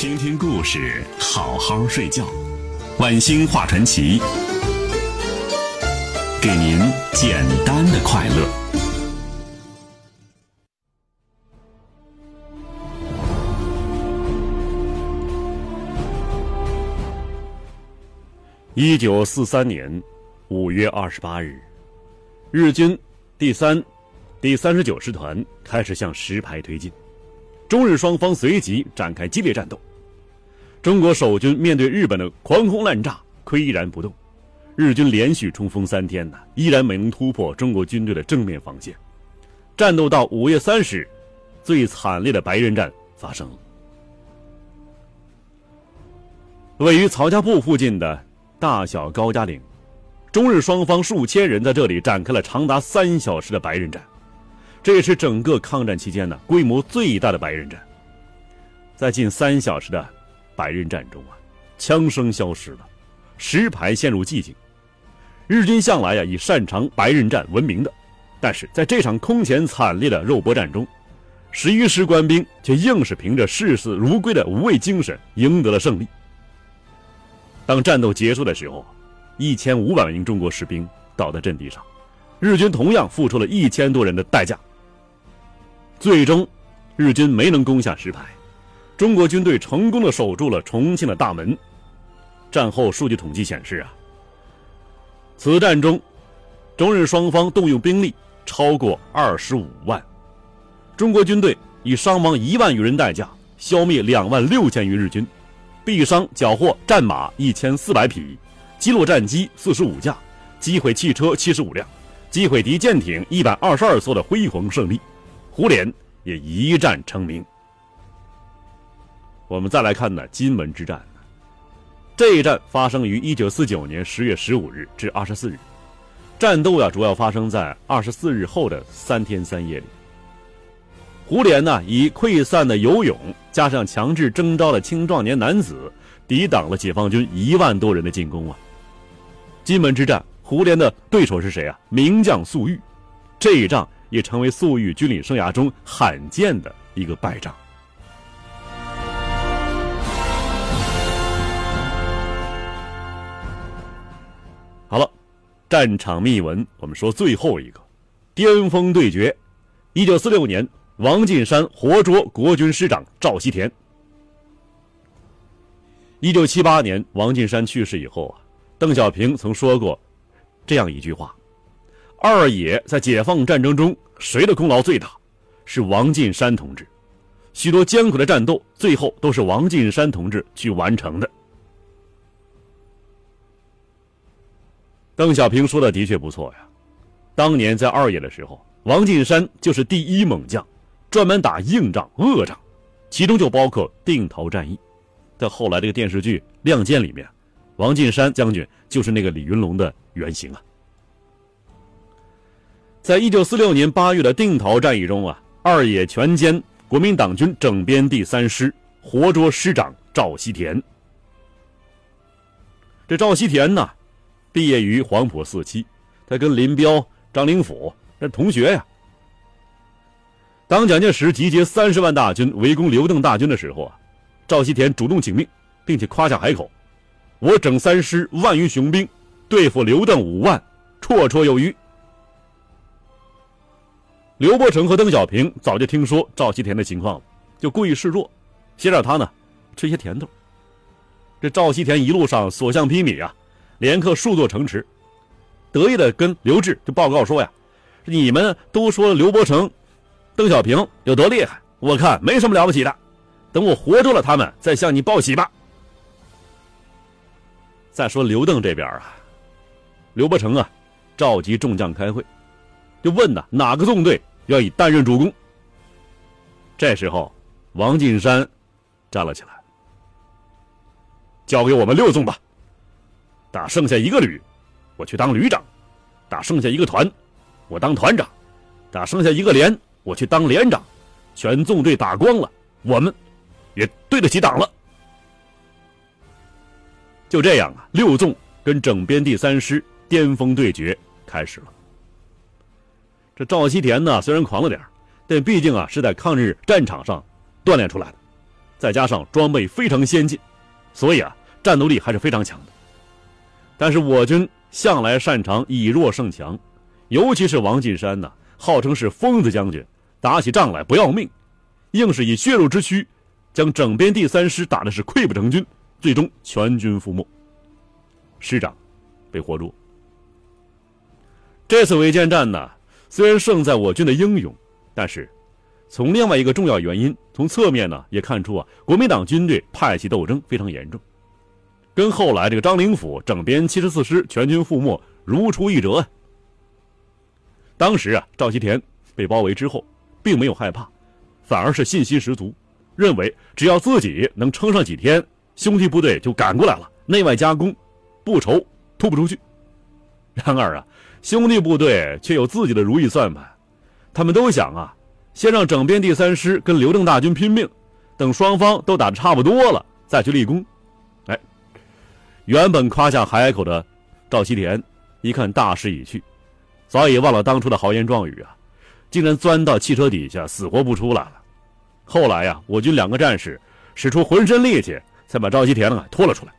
听听故事，好好睡觉。晚星话传奇，给您简单的快乐。一九四三年五月二十八日，日军第三、第三十九师团开始向石牌推进，中日双方随即展开激烈战斗。中国守军面对日本的狂轰滥炸，岿然不动。日军连续冲锋三天呢，依然没能突破中国军队的正面防线。战斗到五月三十日，最惨烈的白刃战发生了。位于曹家埠附近的。大小高家岭，中日双方数千人在这里展开了长达三小时的白刃战，这也是整个抗战期间呢规模最大的白刃战。在近三小时的白刃战中啊，枪声消失了，石牌陷入寂静。日军向来呀以擅长白刃战闻名的，但是在这场空前惨烈的肉搏战中，十一师官兵却硬是凭着视死如归的无畏精神赢得了胜利。当战斗结束的时候，一千五百名中国士兵倒在阵地上，日军同样付出了一千多人的代价。最终，日军没能攻下石牌，中国军队成功的守住了重庆的大门。战后数据统计显示啊，此战中，中日双方动用兵力超过二十五万，中国军队以伤亡一万余人代价消灭两万六千余日军。毙伤缴获战马一千四百匹，击落战机四十五架，击毁汽车七十五辆，击毁敌舰艇一百二十二艘的辉煌胜利，胡琏也一战成名。我们再来看呢，金门之战。这一战发生于一九四九年十月十五日至二十四日，战斗呀主要发生在二十四日后的三天三夜里。胡琏呢，以溃散的游勇，加上强制征召的青壮年男子，抵挡了解放军一万多人的进攻啊！金门之战，胡琏的对手是谁啊？名将粟裕，这一仗也成为粟裕军旅生涯中罕见的一个败仗。好了，战场秘闻，我们说最后一个，巅峰对决，一九四六年。王进山活捉国军师长赵希田。一九七八年，王进山去世以后啊，邓小平曾说过这样一句话：“二野在解放战争中，谁的功劳最大？是王进山同志。许多艰苦的战斗，最后都是王进山同志去完成的。”邓小平说的的确不错呀。当年在二野的时候，王进山就是第一猛将。专门打硬仗、恶仗，其中就包括定陶战役。在后来这个电视剧《亮剑》里面，王进山将军就是那个李云龙的原型啊。在一九四六年八月的定陶战役中啊，二野全歼国民党军整编第三师，活捉师长赵锡田。这赵锡田呢，毕业于黄埔四期，他跟林彪、张灵甫那同学呀。当蒋介石集结三十万大军围攻刘邓大军的时候啊，赵锡田主动请命，并且夸下海口：“我整三师万余雄兵，对付刘邓五万，绰绰有余。”刘伯承和邓小平早就听说赵锡田的情况了，就故意示弱，先让他呢吃些甜头。这赵锡田一路上所向披靡啊，连克数座城池，得意的跟刘志就报告说呀：“你们都说刘伯承。”邓小平有多厉害？我看没什么了不起的。等我活捉了他们，再向你报喜吧。再说刘邓这边啊，刘伯承啊，召集众将开会，就问呐，哪个纵队愿意担任主攻？这时候，王进山站了起来，交给我们六纵吧。打剩下一个旅，我去当旅长；打剩下一个团，我当团长；打剩下一个连。我去当连长，全纵队打光了，我们也对得起党了。就这样啊，六纵跟整编第三师巅峰对决开始了。这赵锡田呢，虽然狂了点但毕竟啊是在抗日战场上锻炼出来的。再加上装备非常先进，所以啊，战斗力还是非常强的。但是我军向来擅长以弱胜强，尤其是王进山呐，号称是疯子将军，打起仗来不要命，硬是以血肉之躯，将整编第三师打的是溃不成军，最终全军覆没，师长被活捉。这次围歼战呢，虽然胜在我军的英勇，但是从另外一个重要原因，从侧面呢也看出啊，国民党军队派系斗争非常严重，跟后来这个张灵甫整编七十四师全军覆没如出一辙啊。当时啊，赵锡田被包围之后，并没有害怕，反而是信心十足，认为只要自己能撑上几天，兄弟部队就赶过来了，内外夹攻，不愁突不出去。然而啊。兄弟部队却有自己的如意算盘，他们都想啊，先让整编第三师跟刘邓大军拼命，等双方都打得差不多了，再去立功。原本夸下海口的赵锡田，一看大势已去，早已忘了当初的豪言壮语啊，竟然钻到汽车底下死活不出来了。后来呀，我军两个战士使出浑身力气，才把赵锡田呢拖了出来。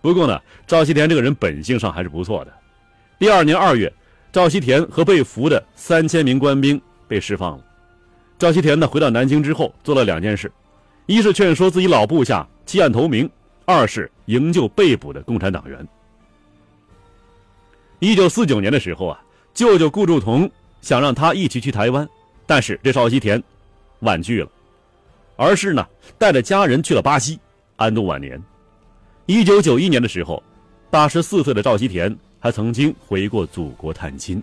不过呢，赵锡田这个人本性上还是不错的。第二年二月，赵锡田和被俘的三千名官兵被释放了。赵锡田呢，回到南京之后，做了两件事：一是劝说自己老部下弃暗投明；二是营救被捕的共产党员。一九四九年的时候啊，舅舅顾祝同想让他一起去台湾，但是这赵锡田婉拒了，而是呢带着家人去了巴西安度晚年。一九九一年的时候，八十四岁的赵锡田。还曾经回过祖国探亲。